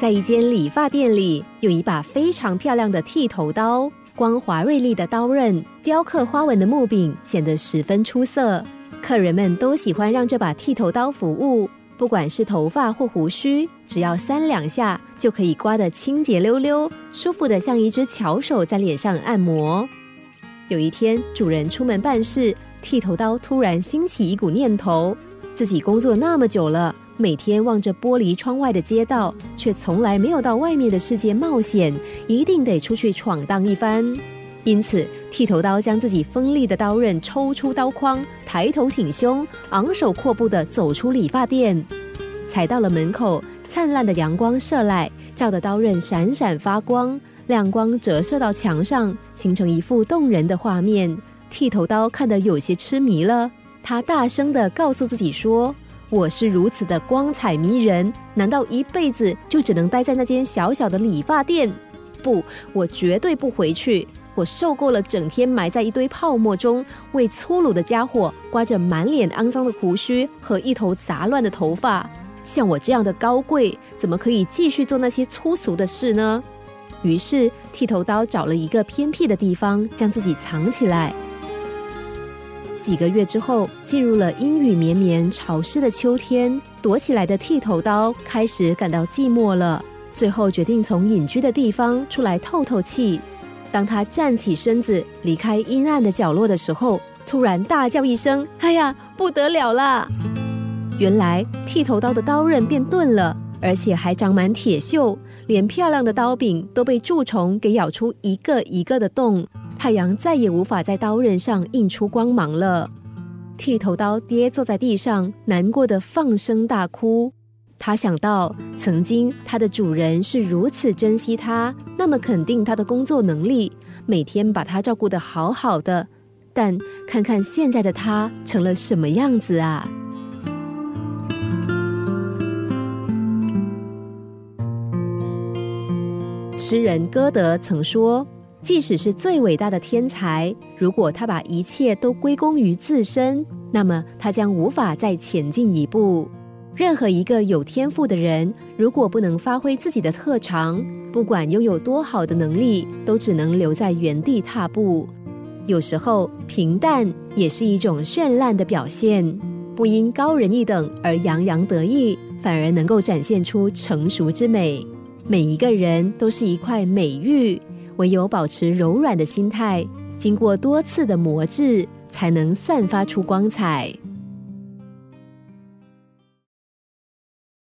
在一间理发店里，有一把非常漂亮的剃头刀，光滑锐利的刀刃，雕刻花纹的木柄显得十分出色。客人们都喜欢让这把剃头刀服务，不管是头发或胡须，只要三两下就可以刮得清洁溜溜，舒服的像一只巧手在脸上按摩。有一天，主人出门办事，剃头刀突然兴起一股念头：自己工作那么久了。每天望着玻璃窗外的街道，却从来没有到外面的世界冒险，一定得出去闯荡一番。因此，剃头刀将自己锋利的刀刃抽出刀框，抬头挺胸，昂首阔步地走出理发店。踩到了门口，灿烂的阳光射来，照得刀刃闪闪发光，亮光折射到墙上，形成一幅动人的画面。剃头刀看得有些痴迷了，他大声地告诉自己说。我是如此的光彩迷人，难道一辈子就只能待在那间小小的理发店？不，我绝对不回去。我受够了整天埋在一堆泡沫中，为粗鲁的家伙刮着满脸肮脏的胡须和一头杂乱的头发。像我这样的高贵，怎么可以继续做那些粗俗的事呢？于是，剃头刀找了一个偏僻的地方，将自己藏起来。几个月之后，进入了阴雨绵绵、潮湿的秋天，躲起来的剃头刀开始感到寂寞了。最后决定从隐居的地方出来透透气。当他站起身子离开阴暗的角落的时候，突然大叫一声：“哎呀，不得了啦！”原来剃头刀的刀刃变钝了，而且还长满铁锈，连漂亮的刀柄都被蛀虫给咬出一个一个的洞。太阳再也无法在刀刃上映出光芒了。剃头刀跌坐在地上，难过的放声大哭。他想到，曾经他的主人是如此珍惜他，那么肯定他的工作能力，每天把他照顾的好好的。但看看现在的他成了什么样子啊！诗人歌德曾说。即使是最伟大的天才，如果他把一切都归功于自身，那么他将无法再前进一步。任何一个有天赋的人，如果不能发挥自己的特长，不管拥有多好的能力，都只能留在原地踏步。有时候，平淡也是一种绚烂的表现。不因高人一等而洋洋得意，反而能够展现出成熟之美。每一个人都是一块美玉。唯有保持柔软的心态，经过多次的磨制，才能散发出光彩。